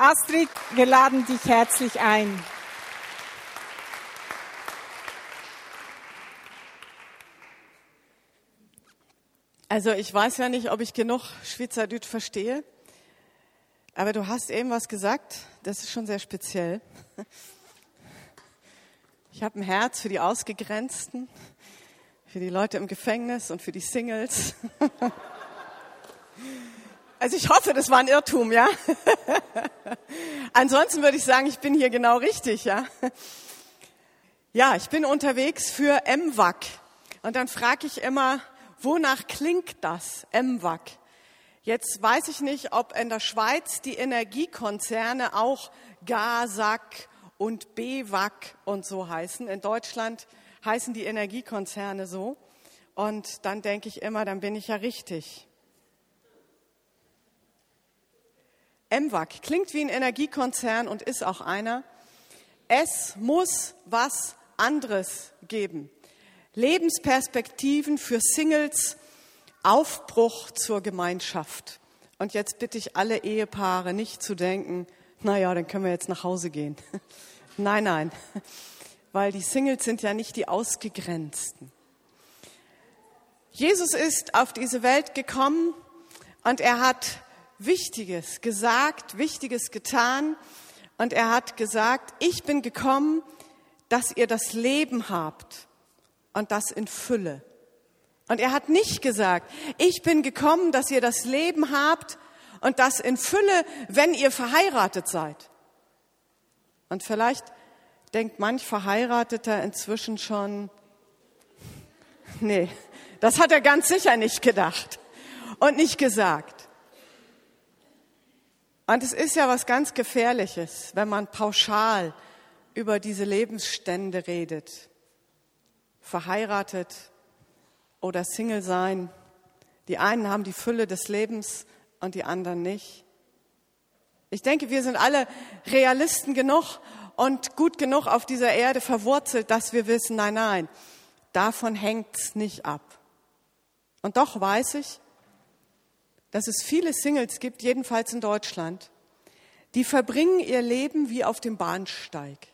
Astrid, wir laden dich herzlich ein. Also ich weiß ja nicht, ob ich genug Schweizerdeutsch verstehe, aber du hast eben was gesagt, das ist schon sehr speziell. Ich habe ein Herz für die Ausgegrenzten, für die Leute im Gefängnis und für die Singles. Also ich hoffe, das war ein Irrtum, ja. Ansonsten würde ich sagen, ich bin hier genau richtig, ja. Ja, ich bin unterwegs für MWAC. Und dann frage ich immer, wonach klingt das, MWAC? Jetzt weiß ich nicht, ob in der Schweiz die Energiekonzerne auch GASAC und BWAC und so heißen. In Deutschland heißen die Energiekonzerne so. Und dann denke ich immer, dann bin ich ja richtig. MWAC klingt wie ein Energiekonzern und ist auch einer. Es muss was anderes geben. Lebensperspektiven für Singles, Aufbruch zur Gemeinschaft. Und jetzt bitte ich alle Ehepaare nicht zu denken, naja, dann können wir jetzt nach Hause gehen. nein, nein, weil die Singles sind ja nicht die Ausgegrenzten. Jesus ist auf diese Welt gekommen und er hat Wichtiges gesagt, Wichtiges getan. Und er hat gesagt, ich bin gekommen, dass ihr das Leben habt und das in Fülle. Und er hat nicht gesagt, ich bin gekommen, dass ihr das Leben habt und das in Fülle, wenn ihr verheiratet seid. Und vielleicht denkt manch Verheirateter inzwischen schon, nee, das hat er ganz sicher nicht gedacht und nicht gesagt. Und es ist ja was ganz Gefährliches, wenn man pauschal über diese Lebensstände redet. Verheiratet oder Single sein. Die einen haben die Fülle des Lebens und die anderen nicht. Ich denke, wir sind alle Realisten genug und gut genug auf dieser Erde verwurzelt, dass wir wissen, nein, nein, davon hängt's nicht ab. Und doch weiß ich, dass es viele Singles gibt, jedenfalls in Deutschland, die verbringen ihr Leben wie auf dem Bahnsteig.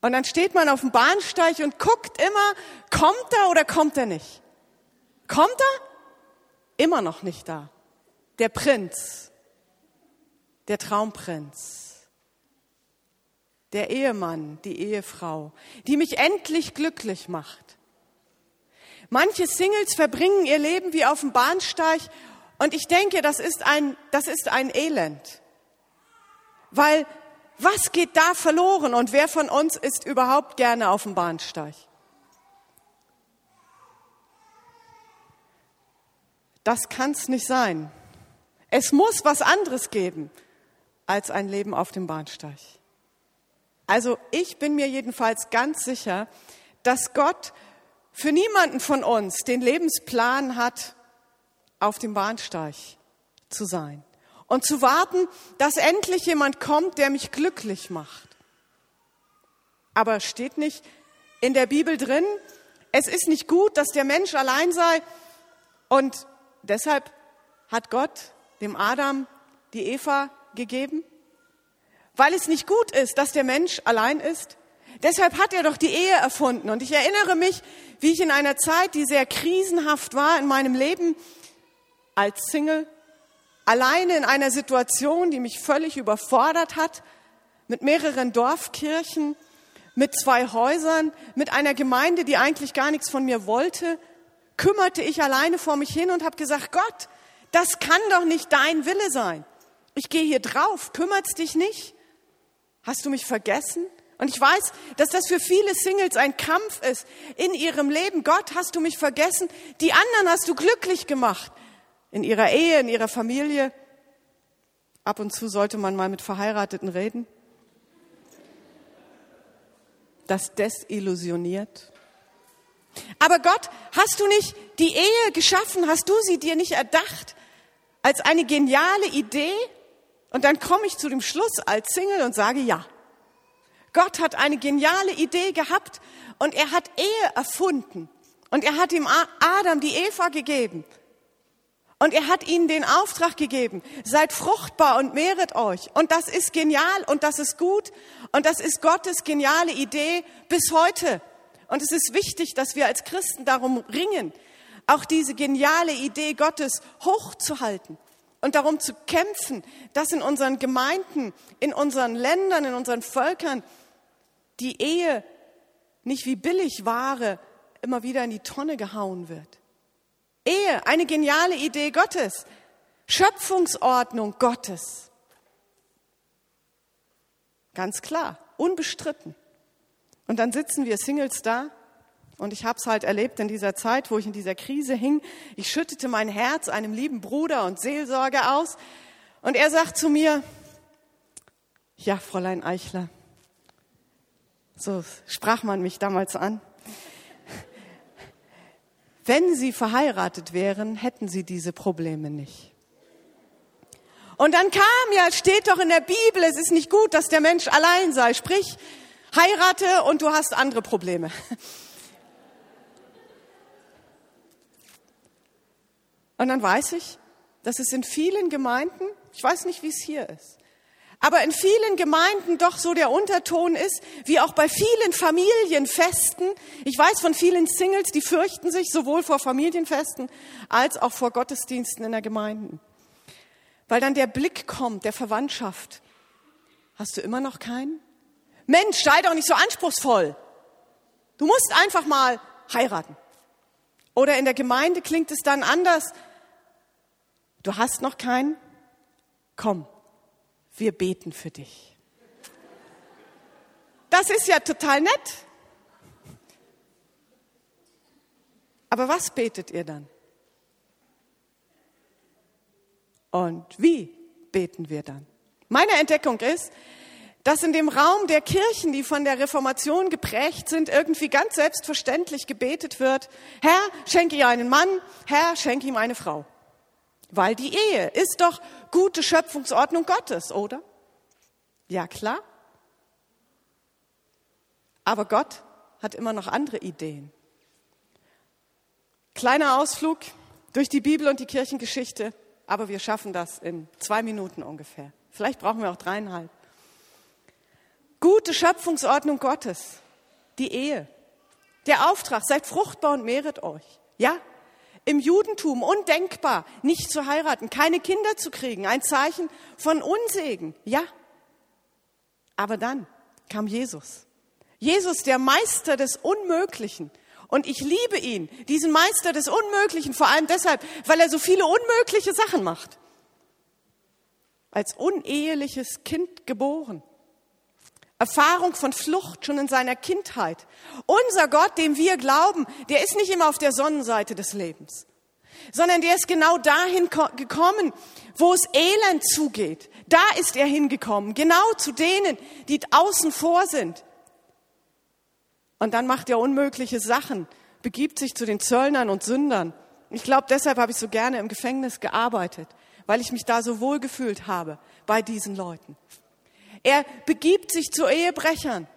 Und dann steht man auf dem Bahnsteig und guckt immer, kommt er oder kommt er nicht? Kommt er? Immer noch nicht da. Der Prinz, der Traumprinz, der Ehemann, die Ehefrau, die mich endlich glücklich macht. Manche Singles verbringen ihr Leben wie auf dem Bahnsteig und ich denke, das ist ein, das ist ein Elend. Weil was geht da verloren und wer von uns ist überhaupt gerne auf dem Bahnsteig? Das kann's nicht sein. Es muss was anderes geben als ein Leben auf dem Bahnsteig. Also ich bin mir jedenfalls ganz sicher, dass Gott für niemanden von uns den Lebensplan hat, auf dem Bahnsteig zu sein und zu warten, dass endlich jemand kommt, der mich glücklich macht. Aber steht nicht in der Bibel drin, es ist nicht gut, dass der Mensch allein sei und deshalb hat Gott dem Adam die Eva gegeben? Weil es nicht gut ist, dass der Mensch allein ist? Deshalb hat er doch die Ehe erfunden. Und ich erinnere mich, wie ich in einer Zeit, die sehr krisenhaft war in meinem Leben, als Single, alleine in einer Situation, die mich völlig überfordert hat, mit mehreren Dorfkirchen, mit zwei Häusern, mit einer Gemeinde, die eigentlich gar nichts von mir wollte, kümmerte ich alleine vor mich hin und habe gesagt, Gott, das kann doch nicht dein Wille sein. Ich gehe hier drauf, kümmert's dich nicht? Hast du mich vergessen? Und ich weiß, dass das für viele Singles ein Kampf ist in ihrem Leben. Gott, hast du mich vergessen? Die anderen hast du glücklich gemacht. In ihrer Ehe, in ihrer Familie. Ab und zu sollte man mal mit Verheirateten reden. Das desillusioniert. Aber Gott, hast du nicht die Ehe geschaffen? Hast du sie dir nicht erdacht als eine geniale Idee? Und dann komme ich zu dem Schluss als Single und sage ja. Gott hat eine geniale Idee gehabt und er hat Ehe erfunden. Und er hat ihm Adam die Eva gegeben. Und er hat ihnen den Auftrag gegeben, seid fruchtbar und mehret euch. Und das ist genial und das ist gut und das ist Gottes geniale Idee bis heute. Und es ist wichtig, dass wir als Christen darum ringen, auch diese geniale Idee Gottes hochzuhalten und darum zu kämpfen, dass in unseren Gemeinden, in unseren Ländern, in unseren Völkern die Ehe nicht wie Billigware immer wieder in die Tonne gehauen wird. Ehe, eine geniale Idee Gottes. Schöpfungsordnung Gottes. Ganz klar, unbestritten. Und dann sitzen wir Singles da und ich habe es halt erlebt in dieser Zeit, wo ich in dieser Krise hing. Ich schüttete mein Herz einem lieben Bruder und Seelsorger aus und er sagt zu mir, ja, Fräulein Eichler, so sprach man mich damals an. Wenn Sie verheiratet wären, hätten Sie diese Probleme nicht. Und dann kam ja, steht doch in der Bibel, es ist nicht gut, dass der Mensch allein sei. Sprich, heirate und du hast andere Probleme. Und dann weiß ich, dass es in vielen Gemeinden, ich weiß nicht, wie es hier ist, aber in vielen Gemeinden doch so der Unterton ist, wie auch bei vielen Familienfesten. Ich weiß von vielen Singles, die fürchten sich sowohl vor Familienfesten als auch vor Gottesdiensten in der Gemeinde. Weil dann der Blick kommt der Verwandtschaft. Hast du immer noch keinen? Mensch, sei doch nicht so anspruchsvoll. Du musst einfach mal heiraten. Oder in der Gemeinde klingt es dann anders. Du hast noch keinen? Komm, wir beten für dich. Das ist ja total nett. Aber was betet ihr dann? Und wie beten wir dann? Meine Entdeckung ist, dass in dem Raum der Kirchen, die von der Reformation geprägt sind, irgendwie ganz selbstverständlich gebetet wird, Herr, schenke ihr einen Mann, Herr, schenke ihm eine Frau. Weil die Ehe ist doch gute Schöpfungsordnung Gottes, oder? Ja, klar. Aber Gott hat immer noch andere Ideen. Kleiner Ausflug durch die Bibel und die Kirchengeschichte, aber wir schaffen das in zwei Minuten ungefähr. Vielleicht brauchen wir auch dreieinhalb. Gute Schöpfungsordnung Gottes, die Ehe, der Auftrag, seid fruchtbar und mehret euch. Ja, im Judentum undenkbar, nicht zu heiraten, keine Kinder zu kriegen, ein Zeichen von Unsegen. Ja. Aber dann kam Jesus. Jesus, der Meister des Unmöglichen. Und ich liebe ihn, diesen Meister des Unmöglichen, vor allem deshalb, weil er so viele unmögliche Sachen macht. Als uneheliches Kind geboren. Erfahrung von Flucht schon in seiner Kindheit. Unser Gott, dem wir glauben, der ist nicht immer auf der Sonnenseite des Lebens, sondern der ist genau dahin gekommen, wo es elend zugeht. Da ist er hingekommen, genau zu denen, die außen vor sind. Und dann macht er unmögliche Sachen, begibt sich zu den Zöllnern und Sündern. Ich glaube, deshalb habe ich so gerne im Gefängnis gearbeitet, weil ich mich da so wohl gefühlt habe bei diesen Leuten. Er begibt sich zu Ehebrechern.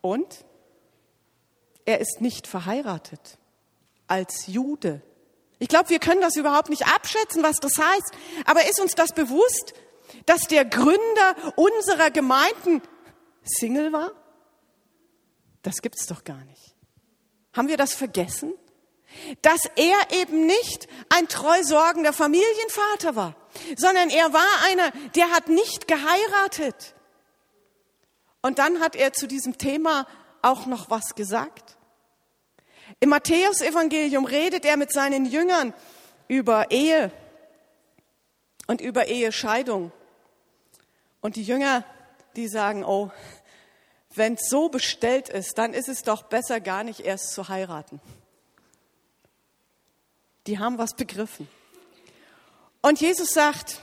Und er ist nicht verheiratet als Jude. Ich glaube, wir können das überhaupt nicht abschätzen, was das heißt. Aber ist uns das bewusst, dass der Gründer unserer Gemeinden Single war? Das gibt's doch gar nicht. Haben wir das vergessen? Dass er eben nicht ein treu sorgender Familienvater war sondern er war einer, der hat nicht geheiratet. Und dann hat er zu diesem Thema auch noch was gesagt. Im Matthäusevangelium redet er mit seinen Jüngern über Ehe und über Ehescheidung. Und die Jünger, die sagen, oh, wenn es so bestellt ist, dann ist es doch besser, gar nicht erst zu heiraten. Die haben was begriffen. Und Jesus sagt,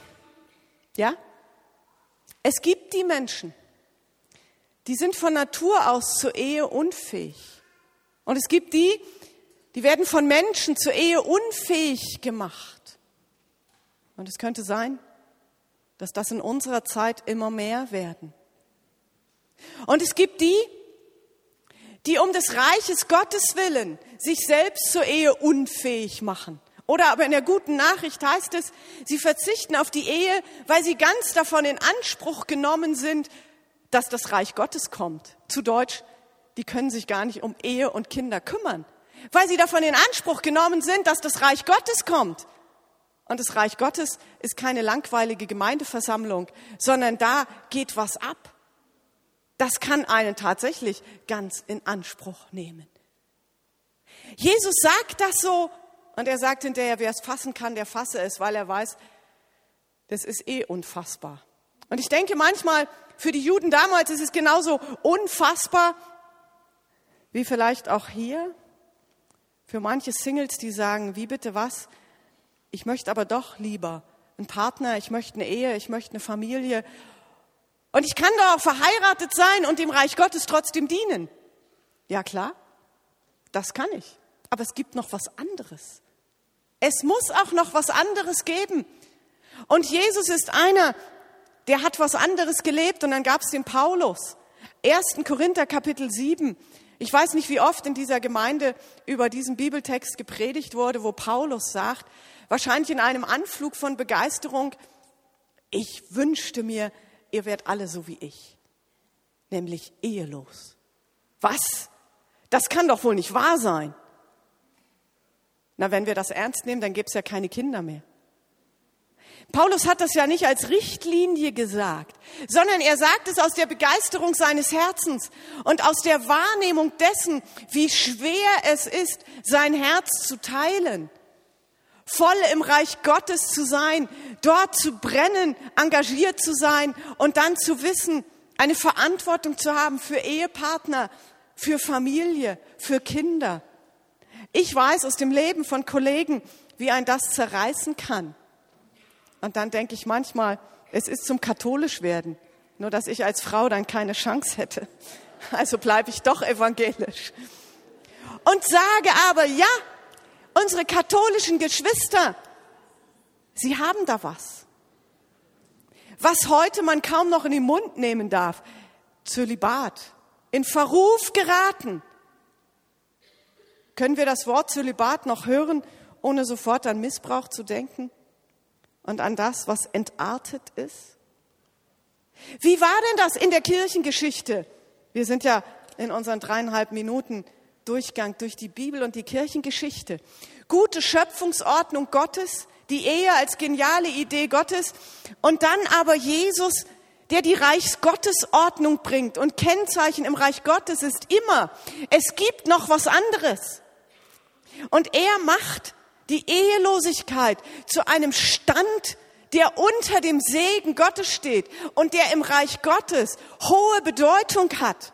ja, es gibt die Menschen, die sind von Natur aus zur Ehe unfähig. Und es gibt die, die werden von Menschen zur Ehe unfähig gemacht. Und es könnte sein, dass das in unserer Zeit immer mehr werden. Und es gibt die, die um des Reiches Gottes willen sich selbst zur Ehe unfähig machen Oder aber in der guten Nachricht heißt es, sie verzichten auf die Ehe, weil sie ganz davon in Anspruch genommen sind, dass das Reich Gottes kommt. Zu Deutsch, die können sich gar nicht um Ehe und Kinder kümmern, weil sie davon in Anspruch genommen sind, dass das Reich Gottes kommt. Und das Reich Gottes ist keine langweilige Gemeindeversammlung, sondern da geht was ab. Das kann einen tatsächlich ganz in Anspruch nehmen. Jesus sagt das so und er sagt hinterher, wer es fassen kann, der fasse es, weil er weiß, das ist eh unfassbar. Und ich denke manchmal, für die Juden damals ist es genauso unfassbar wie vielleicht auch hier. Für manche Singles, die sagen, wie bitte was? Ich möchte aber doch lieber einen Partner, ich möchte eine Ehe, ich möchte eine Familie. Und ich kann doch auch verheiratet sein und dem Reich Gottes trotzdem dienen. Ja klar, das kann ich. Aber es gibt noch was anderes. Es muss auch noch was anderes geben. Und Jesus ist einer, der hat was anderes gelebt und dann gab es den Paulus. 1. Korinther Kapitel 7. Ich weiß nicht, wie oft in dieser Gemeinde über diesen Bibeltext gepredigt wurde, wo Paulus sagt, wahrscheinlich in einem Anflug von Begeisterung, ich wünschte mir, ihr werdet alle so wie ich, nämlich ehelos. Was? Das kann doch wohl nicht wahr sein. Na, wenn wir das ernst nehmen, dann gibt es ja keine Kinder mehr. Paulus hat das ja nicht als Richtlinie gesagt, sondern er sagt es aus der Begeisterung seines Herzens und aus der Wahrnehmung dessen, wie schwer es ist, sein Herz zu teilen, voll im Reich Gottes zu sein, dort zu brennen, engagiert zu sein und dann zu wissen, eine Verantwortung zu haben für Ehepartner, für Familie, für Kinder. Ich weiß aus dem Leben von Kollegen, wie ein das zerreißen kann. Und dann denke ich manchmal, es ist zum katholisch werden, nur dass ich als Frau dann keine Chance hätte. Also bleibe ich doch evangelisch. Und sage aber, ja, unsere katholischen Geschwister, sie haben da was. Was heute man kaum noch in den Mund nehmen darf. Zölibat. In Verruf geraten. Können wir das Wort Zölibat noch hören, ohne sofort an Missbrauch zu denken? und an das, was entartet ist? Wie war denn das in der Kirchengeschichte? Wir sind ja in unseren dreieinhalb Minuten Durchgang durch die Bibel und die Kirchengeschichte. Gute Schöpfungsordnung Gottes, die Ehe als geniale Idee Gottes und dann aber Jesus, der die Reichsgottesordnung bringt. Und Kennzeichen im Reich Gottes ist immer, es gibt noch was anderes. Und er macht die Ehelosigkeit zu einem Stand, der unter dem Segen Gottes steht und der im Reich Gottes hohe Bedeutung hat.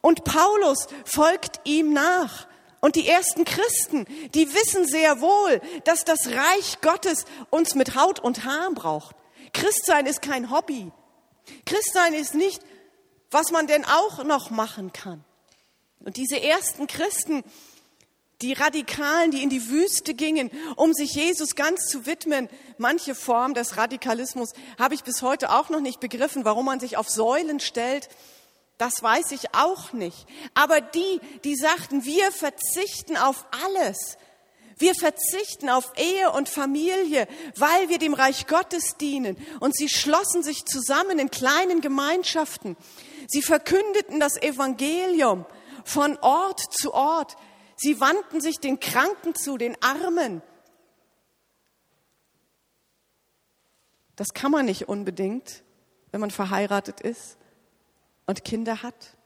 Und Paulus folgt ihm nach. Und die ersten Christen, die wissen sehr wohl, dass das Reich Gottes uns mit Haut und Haaren braucht. Christsein ist kein Hobby. Christsein ist nicht, was man denn auch noch machen kann. Und diese ersten Christen, die Radikalen, die in die Wüste gingen, um sich Jesus ganz zu widmen. Manche Form des Radikalismus habe ich bis heute auch noch nicht begriffen, warum man sich auf Säulen stellt. Das weiß ich auch nicht. Aber die, die sagten, wir verzichten auf alles. Wir verzichten auf Ehe und Familie, weil wir dem Reich Gottes dienen. Und sie schlossen sich zusammen in kleinen Gemeinschaften. Sie verkündeten das Evangelium von Ort zu Ort. Sie wandten sich den Kranken zu, den Armen. Das kann man nicht unbedingt, wenn man verheiratet ist und Kinder hat.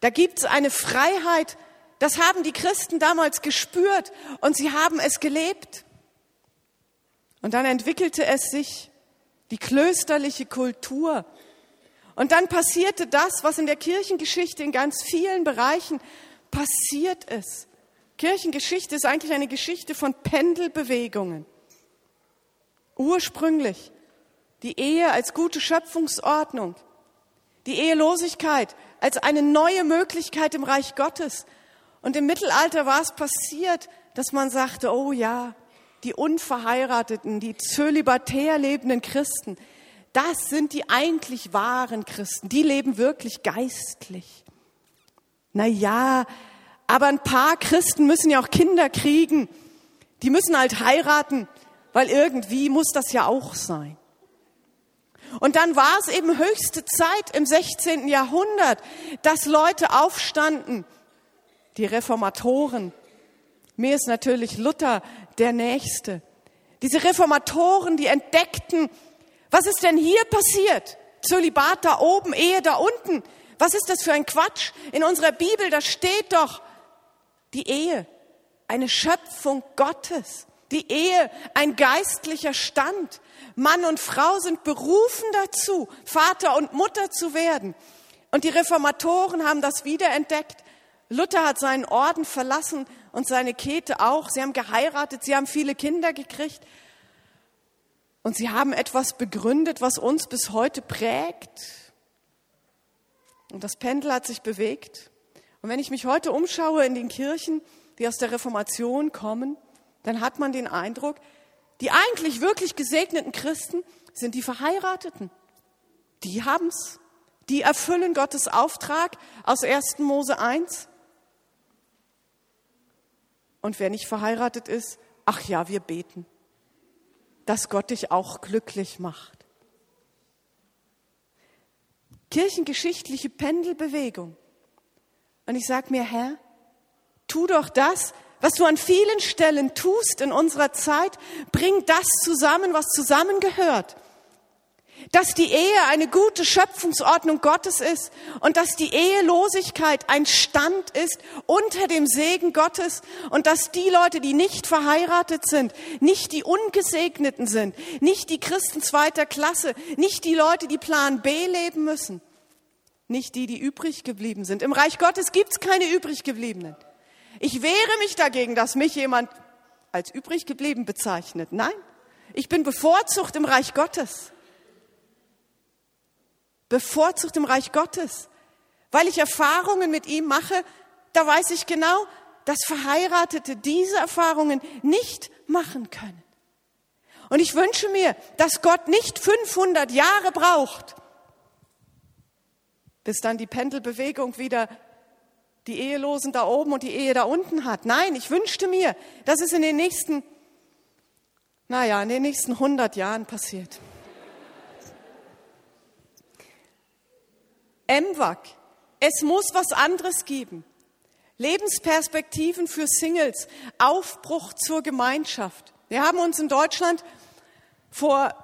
Da gibt es eine Freiheit, das haben die Christen damals gespürt und sie haben es gelebt. Und dann entwickelte es sich die klösterliche Kultur. Und dann passierte das, was in der Kirchengeschichte in ganz vielen Bereichen passiert es. Kirchengeschichte ist eigentlich eine Geschichte von Pendelbewegungen. Ursprünglich die Ehe als gute Schöpfungsordnung, die Ehelosigkeit als eine neue Möglichkeit im Reich Gottes. Und im Mittelalter war es passiert, dass man sagte, oh ja, die unverheirateten, die zölibatär lebenden Christen, das sind die eigentlich wahren Christen, die leben wirklich geistlich. Na ja, aber ein paar Christen müssen ja auch Kinder kriegen. Die müssen halt heiraten, weil irgendwie muss das ja auch sein. Und dann war es eben höchste Zeit im 16. Jahrhundert, dass Leute aufstanden, die Reformatoren. Mir ist natürlich Luther der Nächste. Diese Reformatoren, die entdeckten, was ist denn hier passiert? Zölibat da oben, Ehe da unten. Was ist das für ein Quatsch? In unserer Bibel, da steht doch die Ehe, eine Schöpfung Gottes. Die Ehe, ein geistlicher Stand. Mann und Frau sind berufen dazu, Vater und Mutter zu werden. Und die Reformatoren haben das wiederentdeckt. Luther hat seinen Orden verlassen und seine Käthe auch. Sie haben geheiratet, sie haben viele Kinder gekriegt. Und sie haben etwas begründet, was uns bis heute prägt. Und das Pendel hat sich bewegt. Und wenn ich mich heute umschaue in den Kirchen, die aus der Reformation kommen, dann hat man den Eindruck, die eigentlich wirklich gesegneten Christen sind die Verheirateten. Die haben's. Die erfüllen Gottes Auftrag aus 1. Mose 1. Und wer nicht verheiratet ist, ach ja, wir beten, dass Gott dich auch glücklich macht. Kirchengeschichtliche Pendelbewegung. Und ich sage mir, Herr, tu doch das, was du an vielen Stellen tust in unserer Zeit, bring das zusammen, was zusammengehört. Dass die Ehe eine gute Schöpfungsordnung Gottes ist und dass die Ehelosigkeit ein Stand ist unter dem Segen Gottes und dass die Leute, die nicht verheiratet sind, nicht die Ungesegneten sind, nicht die Christen zweiter Klasse, nicht die Leute, die Plan B leben müssen, nicht die, die übrig geblieben sind. Im Reich Gottes gibt's keine übrig gebliebenen. Ich wehre mich dagegen, dass mich jemand als übrig geblieben bezeichnet. Nein, ich bin bevorzugt im Reich Gottes. Bevorzugt im Reich Gottes. Weil ich Erfahrungen mit ihm mache, da weiß ich genau, dass Verheiratete diese Erfahrungen nicht machen können. Und ich wünsche mir, dass Gott nicht 500 Jahre braucht, bis dann die Pendelbewegung wieder die Ehelosen da oben und die Ehe da unten hat. Nein, ich wünschte mir, dass es in den nächsten, naja, in den nächsten 100 Jahren passiert. MWAC, es muss was anderes geben. Lebensperspektiven für Singles, Aufbruch zur Gemeinschaft. Wir haben uns in Deutschland vor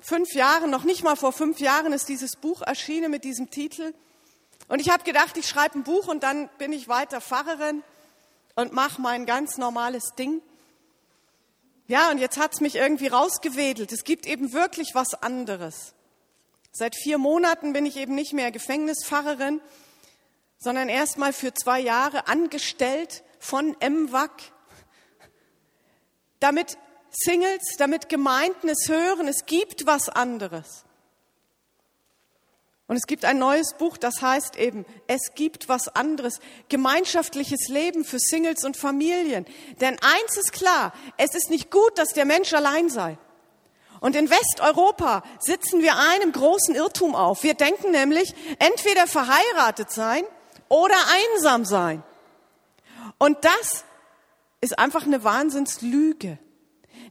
fünf Jahren, noch nicht mal vor fünf Jahren ist dieses Buch erschienen mit diesem Titel, und ich habe gedacht, ich schreibe ein Buch und dann bin ich weiter Pfarrerin und mache mein ganz normales Ding. Ja, und jetzt hat's mich irgendwie rausgewedelt. Es gibt eben wirklich was anderes. Seit vier Monaten bin ich eben nicht mehr Gefängnispfarrerin, sondern erst mal für zwei Jahre angestellt von MWAC, damit Singles, damit Gemeinden es hören, es gibt was anderes. Und es gibt ein neues Buch, das heißt eben, es gibt was anderes, gemeinschaftliches Leben für Singles und Familien. Denn eins ist klar, es ist nicht gut, dass der Mensch allein sei. Und in Westeuropa sitzen wir einem großen Irrtum auf. Wir denken nämlich, entweder verheiratet sein oder einsam sein. Und das ist einfach eine Wahnsinnslüge,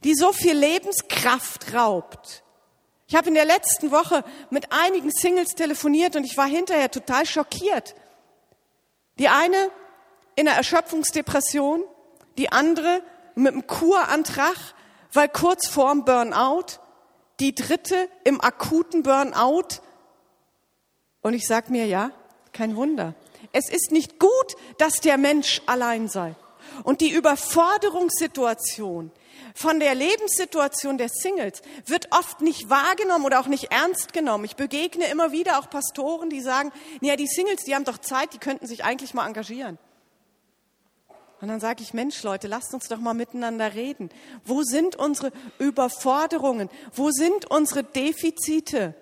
die so viel Lebenskraft raubt ich habe in der letzten Woche mit einigen Singles telefoniert und ich war hinterher total schockiert. Die eine in einer Erschöpfungsdepression, die andere mit einem Kurantrag, weil kurz vorm Burnout, die dritte im akuten Burnout. Und ich sag mir, ja, kein Wunder. Es ist nicht gut, dass der Mensch allein sei. Und die Überforderungssituation, von der Lebenssituation der Singles wird oft nicht wahrgenommen oder auch nicht ernst genommen. Ich begegne immer wieder auch Pastoren, die sagen, ja, die Singles, die haben doch Zeit, die könnten sich eigentlich mal engagieren. Und dann sage ich, Mensch, Leute, lasst uns doch mal miteinander reden. Wo sind unsere Überforderungen? Wo sind unsere Defizite?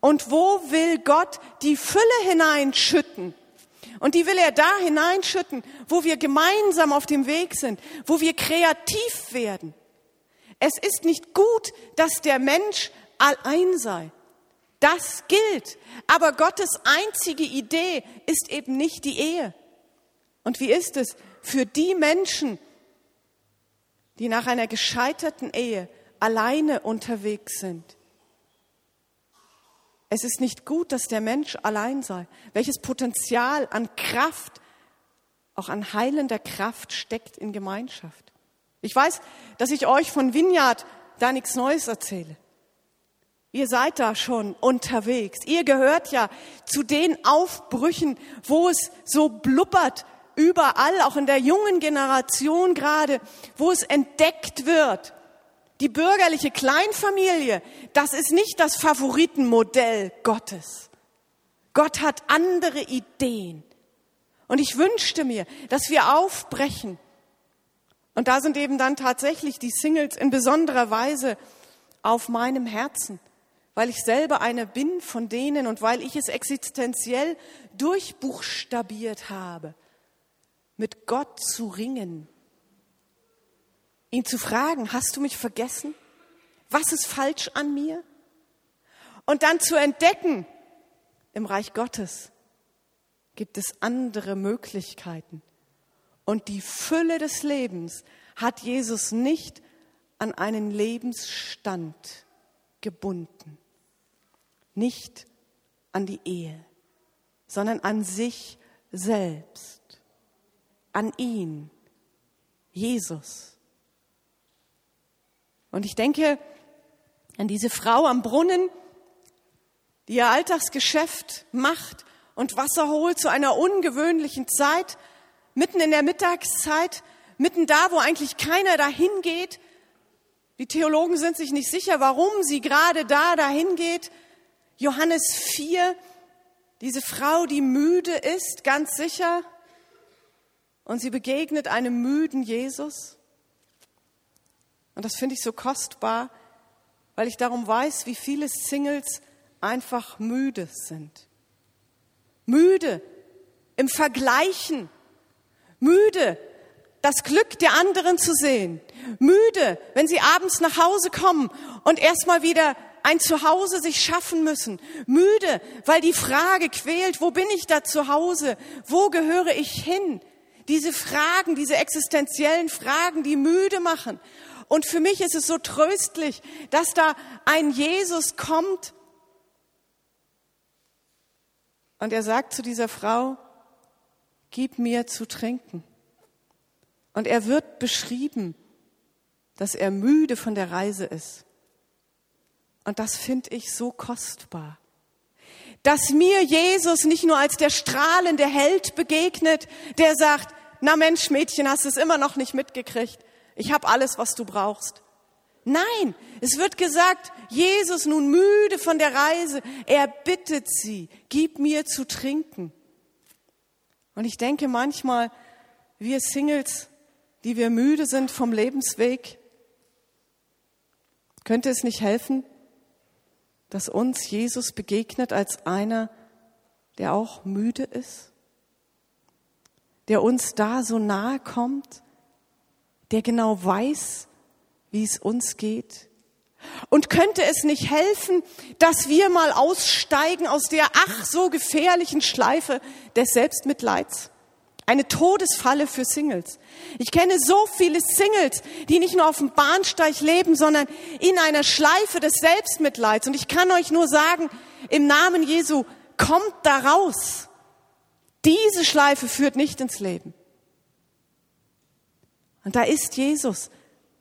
Und wo will Gott die Fülle hineinschütten? Und die will er da hineinschütten, wo wir gemeinsam auf dem Weg sind, wo wir kreativ werden. Es ist nicht gut, dass der Mensch allein sei. Das gilt. Aber Gottes einzige Idee ist eben nicht die Ehe. Und wie ist es für die Menschen, die nach einer gescheiterten Ehe alleine unterwegs sind. Es ist nicht gut, dass der Mensch allein sei. Welches Potenzial an Kraft, auch an heilender Kraft steckt in Gemeinschaft. Ich weiß, dass ich euch von Vineyard da nichts Neues erzähle. Ihr seid da schon unterwegs. Ihr gehört ja zu den Aufbrüchen, wo es so blubbert, überall, auch in der jungen Generation gerade, wo es entdeckt wird. Die bürgerliche Kleinfamilie, das ist nicht das Favoritenmodell Gottes. Gott hat andere Ideen. Und ich wünschte mir, dass wir aufbrechen. Und da sind eben dann tatsächlich die Singles in besonderer Weise auf meinem Herzen, weil ich selber eine bin von denen und weil ich es existenziell durchbuchstabiert habe mit Gott zu ringen, ihn zu fragen, hast du mich vergessen? Was ist falsch an mir? Und dann zu entdecken, im Reich Gottes gibt es andere Möglichkeiten. Und die Fülle des Lebens hat Jesus nicht an einen Lebensstand gebunden, nicht an die Ehe, sondern an sich selbst an ihn, Jesus. Und ich denke an diese Frau am Brunnen, die ihr Alltagsgeschäft macht und Wasser holt zu einer ungewöhnlichen Zeit, mitten in der Mittagszeit, mitten da, wo eigentlich keiner dahin geht. Die Theologen sind sich nicht sicher, warum sie gerade da dahin geht. Johannes 4, diese Frau, die müde ist, ganz sicher, und sie begegnet einem müden Jesus. Und das finde ich so kostbar, weil ich darum weiß, wie viele Singles einfach müde sind. Müde im Vergleichen, müde das Glück der anderen zu sehen, müde, wenn sie abends nach Hause kommen und erstmal wieder ein Zuhause sich schaffen müssen, müde, weil die Frage quält, wo bin ich da zu Hause, wo gehöre ich hin, diese Fragen, diese existenziellen Fragen, die müde machen. Und für mich ist es so tröstlich, dass da ein Jesus kommt und er sagt zu dieser Frau, gib mir zu trinken. Und er wird beschrieben, dass er müde von der Reise ist. Und das finde ich so kostbar dass mir Jesus nicht nur als der strahlende Held begegnet, der sagt, na Mensch, Mädchen, hast es immer noch nicht mitgekriegt. Ich habe alles, was du brauchst. Nein, es wird gesagt, Jesus nun müde von der Reise, er bittet sie, gib mir zu trinken. Und ich denke manchmal, wir Singles, die wir müde sind vom Lebensweg, könnte es nicht helfen, dass uns Jesus begegnet als einer, der auch müde ist? der uns da so nahe kommt, der genau weiß, wie es uns geht? Und könnte es nicht helfen, dass wir mal aussteigen aus der ach so gefährlichen Schleife des Selbstmitleids? Eine Todesfalle für Singles. Ich kenne so viele Singles, die nicht nur auf dem Bahnsteig leben, sondern in einer Schleife des Selbstmitleids. Und ich kann euch nur sagen, im Namen Jesu, kommt da raus. Diese Schleife führt nicht ins Leben. Und da ist Jesus.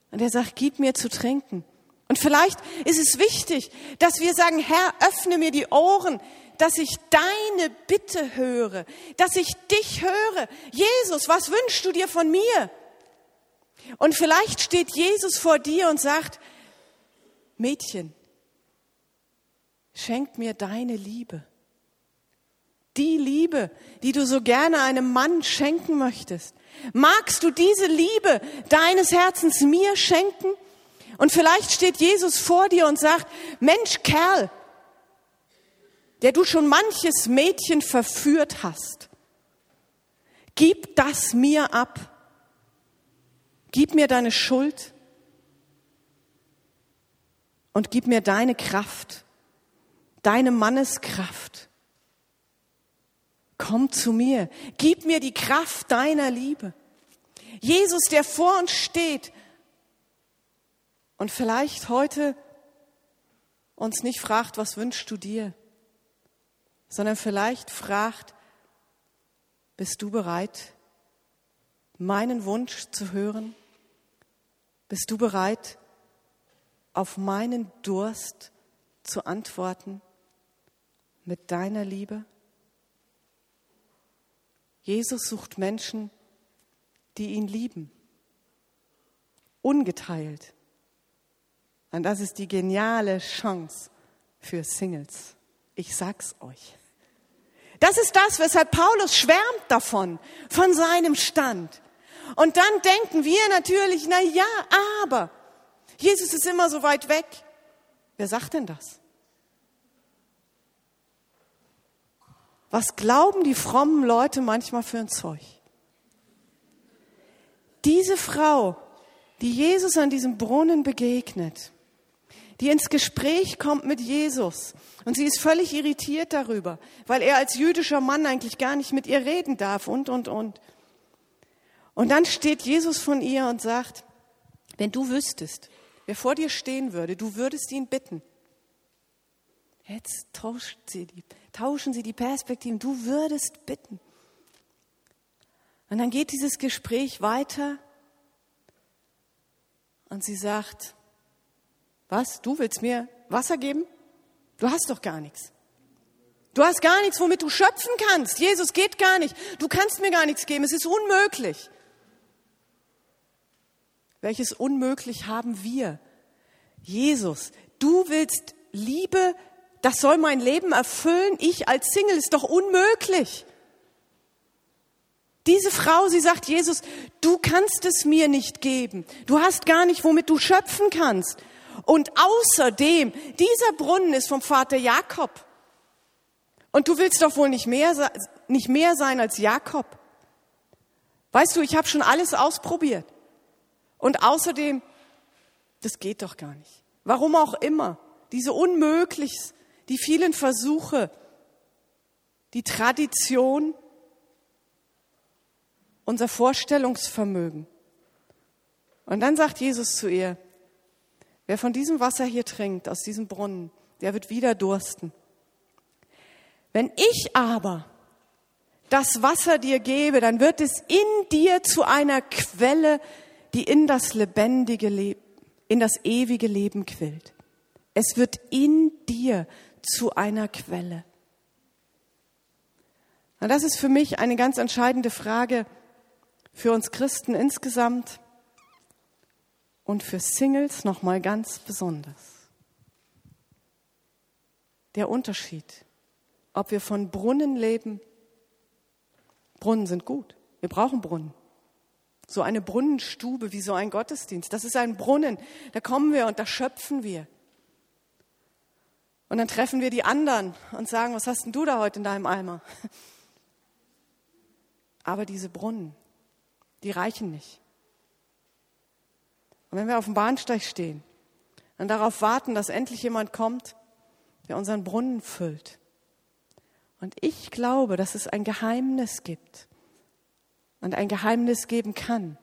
Und er sagt, gib mir zu trinken. Und vielleicht ist es wichtig, dass wir sagen, Herr, öffne mir die Ohren, dass ich deine Bitte höre, dass ich dich höre. Jesus, was wünschst du dir von mir? Und vielleicht steht Jesus vor dir und sagt, Mädchen, schenk mir deine Liebe die Liebe, die du so gerne einem Mann schenken möchtest? Magst du diese Liebe deines Herzens mir schenken? Und vielleicht steht Jesus vor dir und sagt, Mensch, Kerl, der du schon manches Mädchen verführt hast, gib das mir ab. Gib mir deine Schuld und gib mir deine Kraft, deine Manneskraft komm zu mir, gib mir die Kraft deiner Liebe. Jesus, der vor uns steht Und vielleicht heute uns nicht fragt, was wünschst du dir, sondern vielleicht fragt, bist du bereit, meinen Wunsch zu hören? Bist du bereit, auf meinen Durst zu antworten mit deiner Liebe? Jesus sucht Menschen, die ihn lieben, ungeteilt. Und das ist die geniale Chance für Singles. Ich sag's euch. Das ist das, weshalb Paulus schwärmt davon, von seinem Stand. Und dann denken wir natürlich, na ja, aber Jesus ist immer so weit weg. Wer sagt denn das? Was glauben die frommen Leute manchmal für ein Zeug? Diese Frau, die Jesus an diesem Brunnen begegnet, die ins Gespräch kommt mit Jesus. Und sie ist völlig irritiert darüber, weil er als jüdischer Mann eigentlich gar nicht mit ihr reden darf und, und, und. Und dann steht Jesus von ihr und sagt, wenn du wüsstest, wer vor dir stehen würde, du würdest ihn bitten. Jetzt tauscht sie die, tauschen sie die Perspektiven, du würdest bitten. Und dann geht dieses Gespräch weiter und sie sagt, was? Du willst mir Wasser geben? Du hast doch gar nichts. Du hast gar nichts, womit du schöpfen kannst. Jesus geht gar nicht. Du kannst mir gar nichts geben. Es ist unmöglich. Welches Unmöglich haben wir? Jesus, du willst Liebe, das soll mein Leben erfüllen. Ich als Single ist doch unmöglich. Diese Frau, sie sagt Jesus, du kannst es mir nicht geben. Du hast gar nicht, womit du schöpfen kannst. Und außerdem, dieser Brunnen ist vom Vater Jakob. Und du willst doch wohl nicht mehr, nicht mehr sein als Jakob. Weißt du, ich habe schon alles ausprobiert. Und außerdem, das geht doch gar nicht. Warum auch immer. Diese Unmöglichs, die vielen Versuche, die Tradition, unser Vorstellungsvermögen. Und dann sagt Jesus zu ihr, Wer von diesem Wasser hier trinkt, aus diesem Brunnen, der wird wieder dursten. Wenn ich aber das Wasser dir gebe, dann wird es in dir zu einer Quelle, die in das lebendige Leben, in das ewige Leben quillt. Es wird in dir zu einer Quelle. Und das ist für mich eine ganz entscheidende Frage für uns Christen insgesamt und für Singles noch mal ganz besonders. Der Unterschied, ob wir von Brunnen leben. Brunnen sind gut. Wir brauchen Brunnen. So eine Brunnenstube wie so ein Gottesdienst. Das ist ein Brunnen. Da kommen wir und da schöpfen wir. Und dann treffen wir die anderen und sagen, was hast denn du da heute in deinem Eimer? Aber diese Brunnen, die reichen nicht. Und wenn wir auf dem Bahnsteig stehen und darauf warten, dass endlich jemand kommt, der unseren Brunnen füllt. Und ich glaube, dass es ein Geheimnis gibt und ein Geheimnis geben kann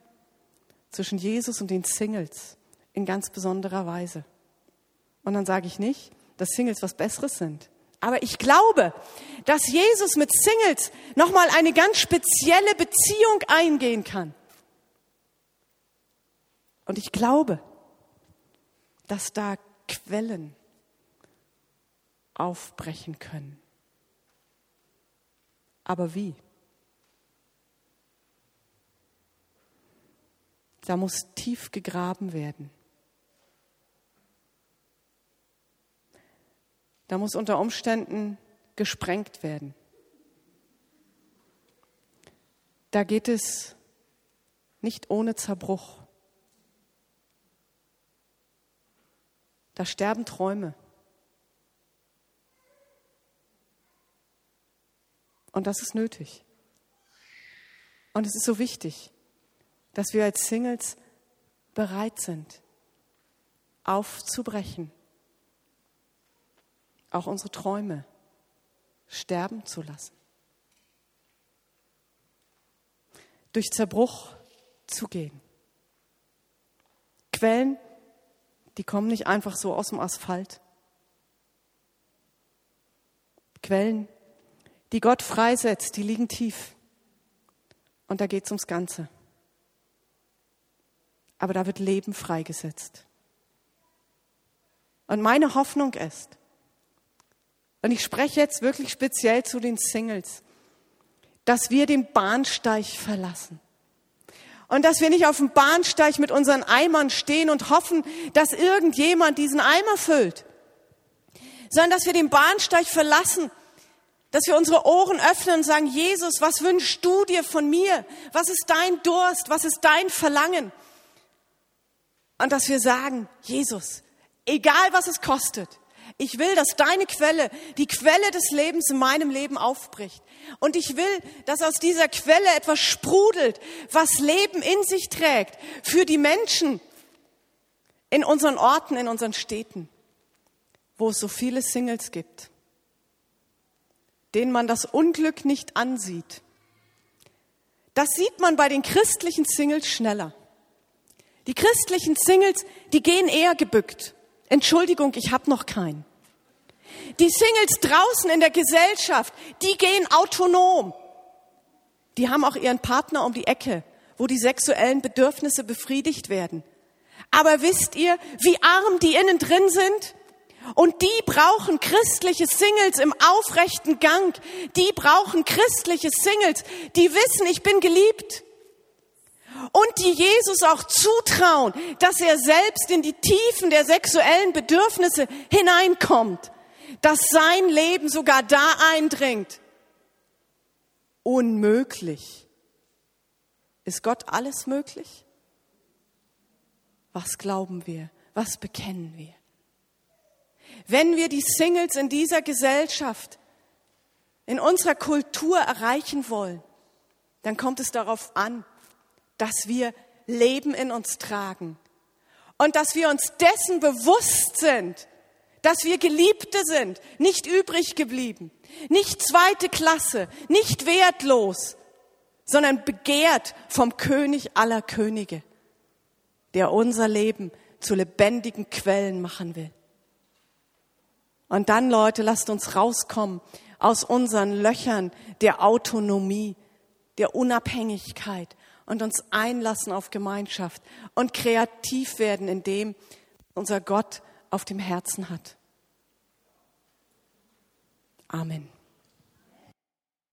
zwischen Jesus und den Singles in ganz besonderer Weise. Und dann sage ich nicht, dass Singles was Besseres sind. Aber ich glaube, dass Jesus mit Singles nochmal eine ganz spezielle Beziehung eingehen kann. Und ich glaube, dass da Quellen aufbrechen können. Aber wie? Da muss tief gegraben werden. Da muss unter Umständen gesprengt werden. Da geht es nicht ohne Zerbruch. Da sterben Träume. Und das ist nötig. Und es ist so wichtig, dass wir als Singles bereit sind, aufzubrechen, auch unsere Träume sterben zu lassen, durch Zerbruch zu gehen, Quellen die kommen nicht einfach so aus dem Asphalt. Quellen, die Gott freisetzt, die liegen tief. Und da geht es ums Ganze. Aber da wird Leben freigesetzt. Und meine Hoffnung ist, und ich spreche jetzt wirklich speziell zu den Singles, dass wir den Bahnsteig verlassen. Und dass wir nicht auf dem Bahnsteig mit unseren Eimern stehen und hoffen, dass irgendjemand diesen Eimer füllt, sondern dass wir den Bahnsteig verlassen, dass wir unsere Ohren öffnen und sagen, Jesus, was wünschst du dir von mir? Was ist dein Durst? Was ist dein Verlangen? Und dass wir sagen, Jesus, egal was es kostet, ich will, dass deine Quelle, die Quelle des Lebens in meinem Leben aufbricht. Und ich will, dass aus dieser Quelle etwas sprudelt, was Leben in sich trägt für die Menschen in unseren Orten, in unseren Städten, wo es so viele Singles gibt, denen man das Unglück nicht ansieht. Das sieht man bei den christlichen Singles schneller. Die christlichen Singles, die gehen eher gebückt. Entschuldigung, ich habe noch keinen. Die Singles draußen in der Gesellschaft, die gehen autonom. Die haben auch ihren Partner um die Ecke, wo die sexuellen Bedürfnisse befriedigt werden. Aber wisst ihr, wie arm die innen drin sind? Und die brauchen christliche Singles im aufrechten Gang. Die brauchen christliche Singles, die wissen, ich bin geliebt und die Jesus auch zutrauen, dass er selbst in die Tiefen der sexuellen Bedürfnisse hineinkommt, dass sein Leben sogar da eindringt. Unmöglich. Ist Gott alles möglich? Was glauben wir? Was bekennen wir? Wenn wir die Singles in dieser Gesellschaft, in unserer Kultur erreichen wollen, dann kommt es darauf an, dass wir Leben in uns tragen und dass wir uns dessen bewusst sind, dass wir Geliebte sind, nicht übrig geblieben, nicht zweite Klasse, nicht wertlos, sondern begehrt vom König aller Könige, der unser Leben zu lebendigen Quellen machen will. Und dann, Leute, lasst uns rauskommen aus unseren Löchern der Autonomie, der Unabhängigkeit und uns einlassen auf Gemeinschaft und kreativ werden in dem, unser Gott auf dem Herzen hat. Amen.